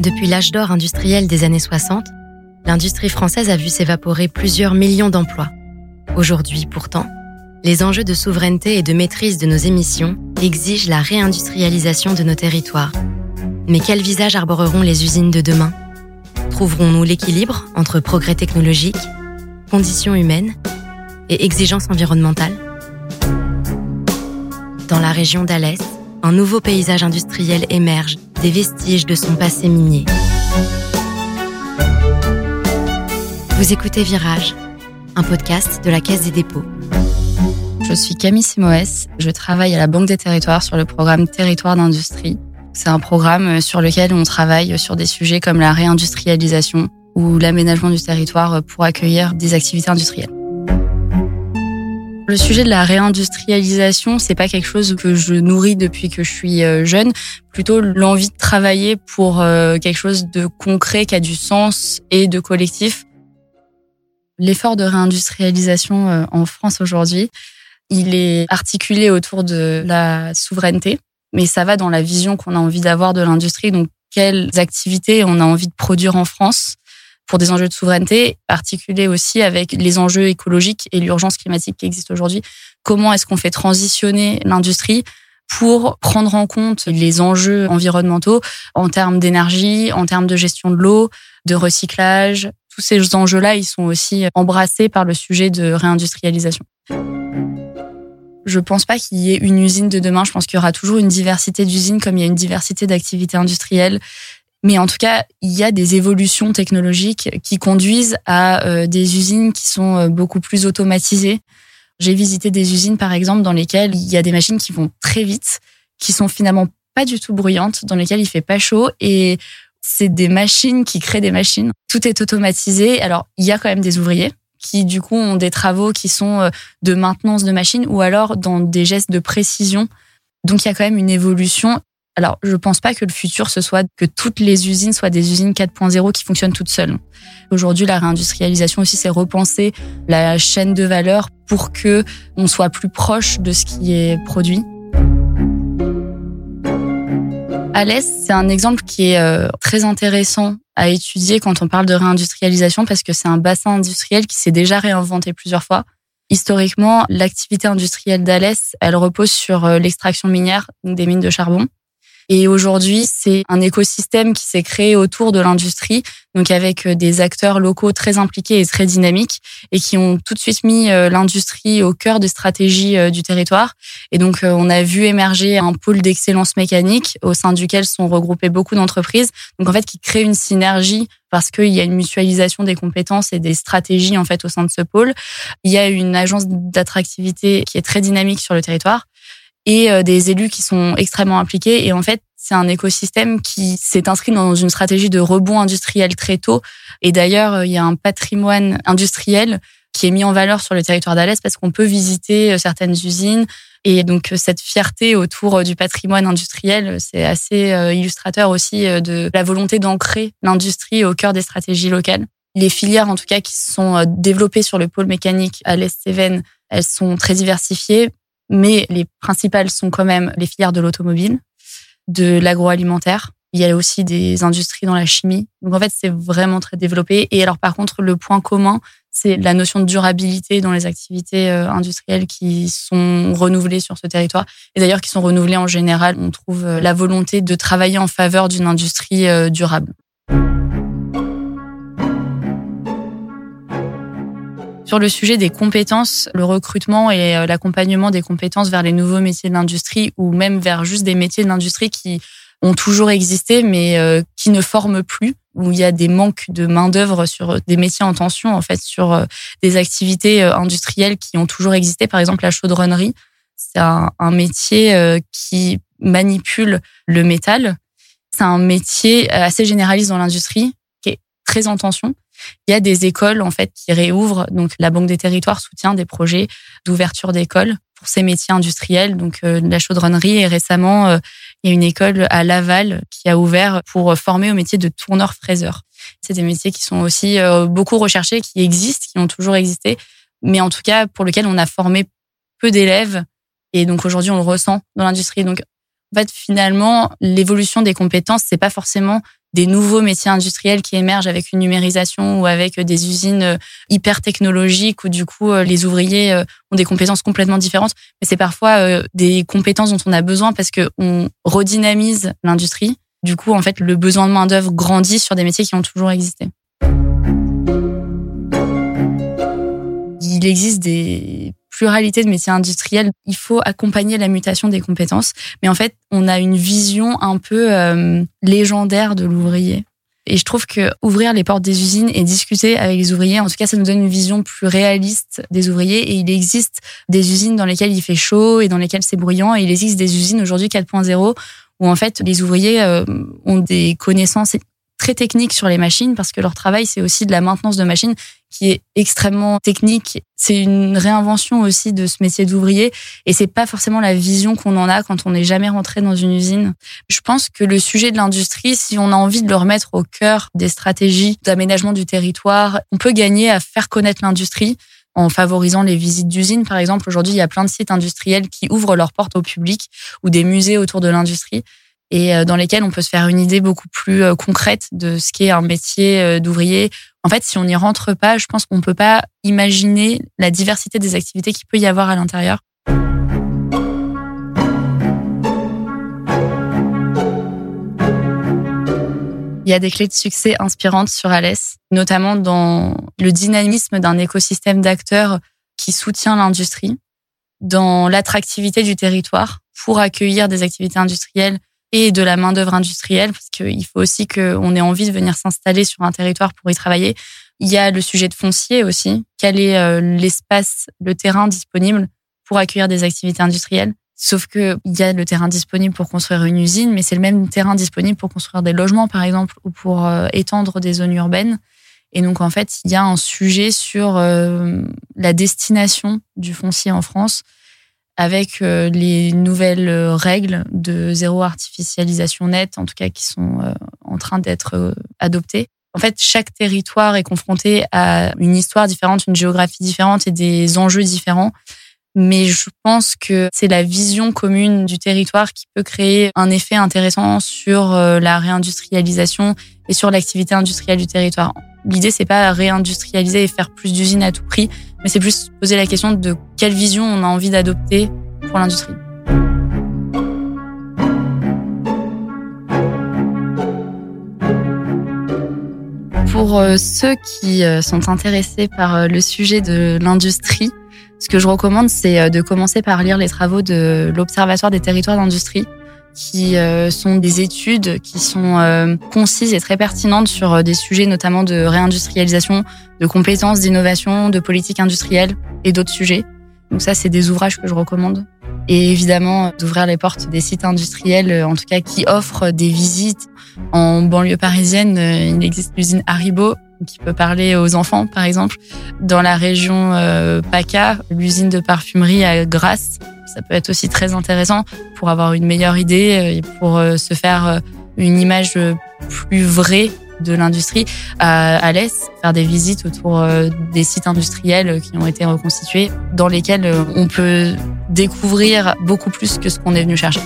Depuis l'âge d'or industriel des années 60, l'industrie française a vu s'évaporer plusieurs millions d'emplois. Aujourd'hui, pourtant, les enjeux de souveraineté et de maîtrise de nos émissions exigent la réindustrialisation de nos territoires. Mais quel visage arboreront les usines de demain? Trouverons-nous l'équilibre entre progrès technologique, conditions humaines et exigences environnementales? Dans la région d'Alès, un nouveau paysage industriel émerge des vestiges de son passé minier. Vous écoutez Virage, un podcast de la Caisse des dépôts. Je suis Camille Simoès, je travaille à la Banque des Territoires sur le programme Territoire d'industrie. C'est un programme sur lequel on travaille sur des sujets comme la réindustrialisation ou l'aménagement du territoire pour accueillir des activités industrielles. Le sujet de la réindustrialisation, c'est pas quelque chose que je nourris depuis que je suis euh, jeune, plutôt l'envie de travailler pour euh, quelque chose de concret qui a du sens et de collectif. L'effort de réindustrialisation euh, en France aujourd'hui, il est articulé autour de la souveraineté, mais ça va dans la vision qu'on a envie d'avoir de l'industrie. Donc, quelles activités on a envie de produire en France? Pour des enjeux de souveraineté, articulés aussi avec les enjeux écologiques et l'urgence climatique qui existe aujourd'hui. Comment est-ce qu'on fait transitionner l'industrie pour prendre en compte les enjeux environnementaux en termes d'énergie, en termes de gestion de l'eau, de recyclage? Tous ces enjeux-là, ils sont aussi embrassés par le sujet de réindustrialisation. Je pense pas qu'il y ait une usine de demain. Je pense qu'il y aura toujours une diversité d'usines comme il y a une diversité d'activités industrielles. Mais en tout cas, il y a des évolutions technologiques qui conduisent à euh, des usines qui sont euh, beaucoup plus automatisées. J'ai visité des usines, par exemple, dans lesquelles il y a des machines qui vont très vite, qui sont finalement pas du tout bruyantes, dans lesquelles il fait pas chaud et c'est des machines qui créent des machines. Tout est automatisé. Alors, il y a quand même des ouvriers qui, du coup, ont des travaux qui sont euh, de maintenance de machines ou alors dans des gestes de précision. Donc, il y a quand même une évolution alors, je ne pense pas que le futur, ce soit que toutes les usines soient des usines 4.0 qui fonctionnent toutes seules. Aujourd'hui, la réindustrialisation aussi, c'est repenser la chaîne de valeur pour que on soit plus proche de ce qui est produit. Alès, c'est un exemple qui est euh, très intéressant à étudier quand on parle de réindustrialisation parce que c'est un bassin industriel qui s'est déjà réinventé plusieurs fois. Historiquement, l'activité industrielle d'Alès, elle repose sur euh, l'extraction minière des mines de charbon. Et aujourd'hui, c'est un écosystème qui s'est créé autour de l'industrie, donc avec euh, des acteurs locaux très impliqués et très dynamiques, et qui ont tout de suite mis euh, l'industrie au cœur des stratégies euh, du territoire. Et donc, on a vu émerger un pôle d'excellence mécanique au sein duquel sont regroupées beaucoup d'entreprises. Donc, en fait, qui crée une synergie parce qu'il y a une mutualisation des compétences et des stratégies en fait au sein de ce pôle. Il y a une agence d'attractivité qui est très dynamique sur le territoire et euh, des élus qui sont extrêmement impliqués. Et en fait, c'est un écosystème qui s'est inscrit dans une stratégie de rebond industriel très tôt. Et d'ailleurs, euh, il y a un patrimoine industriel qui est mis en valeur sur le territoire d'Alès parce qu'on peut visiter euh, certaines usines. Et donc cette fierté autour du patrimoine industriel, c'est assez illustrateur aussi de la volonté d'ancrer l'industrie au cœur des stratégies locales. Les filières, en tout cas, qui sont développées sur le pôle mécanique à l'Est-Cévennes, elles sont très diversifiées mais les principales sont quand même les filières de l'automobile, de l'agroalimentaire. Il y a aussi des industries dans la chimie. Donc en fait, c'est vraiment très développé. Et alors par contre, le point commun, c'est la notion de durabilité dans les activités euh, industrielles qui sont renouvelées sur ce territoire. Et d'ailleurs, qui sont renouvelées en général, on trouve euh, la volonté de travailler en faveur d'une industrie euh, durable. Sur le sujet des compétences, le recrutement et euh, l'accompagnement des compétences vers les nouveaux métiers de l'industrie ou même vers juste des métiers de l'industrie qui ont toujours existé mais euh, qui ne forment plus où il y a des manques de main d'œuvre sur des métiers en tension en fait sur euh, des activités industrielles qui ont toujours existé. Par exemple la chaudronnerie c'est un, un, métier qui manipule le métal. C'est un métier assez généraliste dans l'industrie qui est très en tension il y a des écoles en fait qui réouvrent. Donc la Banque des Territoires soutient des projets d'ouverture d'écoles pour ces métiers industriels, donc euh, la chaudronnerie. Et récemment, euh, il y a une école à Laval qui a ouvert pour former au métier de tourneur-fraiseur. C'est des métiers qui sont aussi euh, beaucoup recherchés, qui existent, qui ont toujours existé, mais en tout cas pour lesquels on a formé peu d'élèves. Et donc aujourd'hui, on le ressent dans l'industrie. Donc en fait, finalement, l'évolution des compétences, c'est pas forcément des nouveaux métiers industriels qui émergent avec une numérisation ou avec des usines hyper technologiques où du coup les ouvriers ont des compétences complètement différentes. Mais c'est parfois des compétences dont on a besoin parce que on redynamise l'industrie. Du coup, en fait, le besoin de main d'œuvre grandit sur des métiers qui ont toujours existé. Il existe des pluralités de métiers industriels. Il faut accompagner la mutation des compétences. Mais en fait, on a une vision un peu euh, légendaire de l'ouvrier. Et je trouve que ouvrir les portes des usines et discuter avec les ouvriers, en tout cas, ça nous donne une vision plus réaliste des ouvriers. Et il existe des usines dans lesquelles il fait chaud et dans lesquelles c'est bruyant. Et il existe des usines aujourd'hui 4.0 où en fait les ouvriers euh, ont des connaissances très techniques sur les machines parce que leur travail c'est aussi de la maintenance de machines qui est extrêmement technique. C'est une réinvention aussi de ce métier d'ouvrier et c'est pas forcément la vision qu'on en a quand on n'est jamais rentré dans une usine. Je pense que le sujet de l'industrie, si on a envie de le remettre au cœur des stratégies d'aménagement du territoire, on peut gagner à faire connaître l'industrie en favorisant les visites d'usines. Par exemple, aujourd'hui, il y a plein de sites industriels qui ouvrent leurs portes au public ou des musées autour de l'industrie et euh, dans lesquels on peut se faire une idée beaucoup plus euh, concrète de ce qu'est un métier euh, d'ouvrier. En fait, si on n'y rentre pas, je pense qu'on peut pas imaginer la diversité des activités qu'il peut y avoir à l'intérieur. Il y a des clés de succès inspirantes sur Alès, notamment dans le dynamisme d'un écosystème d'acteurs qui soutient l'industrie, dans l'attractivité du territoire pour accueillir des activités industrielles et de la main d'œuvre industrielle, parce qu'il faut aussi qu'on ait envie de venir s'installer sur un territoire pour y travailler. Il y a le sujet de foncier aussi. Quel est euh, l'espace, le terrain disponible pour accueillir des activités industrielles? Sauf que il y a le terrain disponible pour construire une usine, mais c'est le même terrain disponible pour construire des logements, par exemple, ou pour euh, étendre des zones urbaines. Et donc, en fait, il y a un sujet sur euh, la destination du foncier en France avec euh, les nouvelles règles de zéro artificialisation nette, en tout cas qui sont en train d'être adoptées. En fait, chaque territoire est confronté à une histoire différente, une géographie différente et des enjeux différents. Mais je pense que c'est la vision commune du territoire qui peut créer un effet intéressant sur euh, la réindustrialisation et sur l'activité industrielle du territoire. L'idée, c'est pas réindustrialiser et faire plus d'usines à tout prix, mais c'est plus poser la question de quelle vision on a envie d'adopter pour l'industrie. Pour euh, ceux qui euh, sont intéressés par le sujet de l'industrie, ce que je recommande, c'est euh, de commencer par lire les travaux de l'Observatoire des territoires d'industrie, qui euh, sont des études qui sont euh, concises et très pertinentes sur des sujets notamment de réindustrialisation, de compétences, d'innovation, de politique industrielle et d'autres sujets. Donc ça, c'est des ouvrages que je recommande. Et évidemment, d'ouvrir les portes des sites industriels, en tout cas qui offrent des visites. En banlieue parisienne, il existe l'usine Haribo qui peut parler aux enfants, par exemple. Dans la région euh, PACA, l'usine de parfumerie à Grasse, ça peut être aussi très intéressant pour avoir une meilleure idée euh, et pour euh, se faire une image plus vraie de l'industrie à, à l'Est, faire des visites autour des sites industriels qui ont été reconstitués, dans lesquels on peut découvrir beaucoup plus que ce qu'on est venu chercher.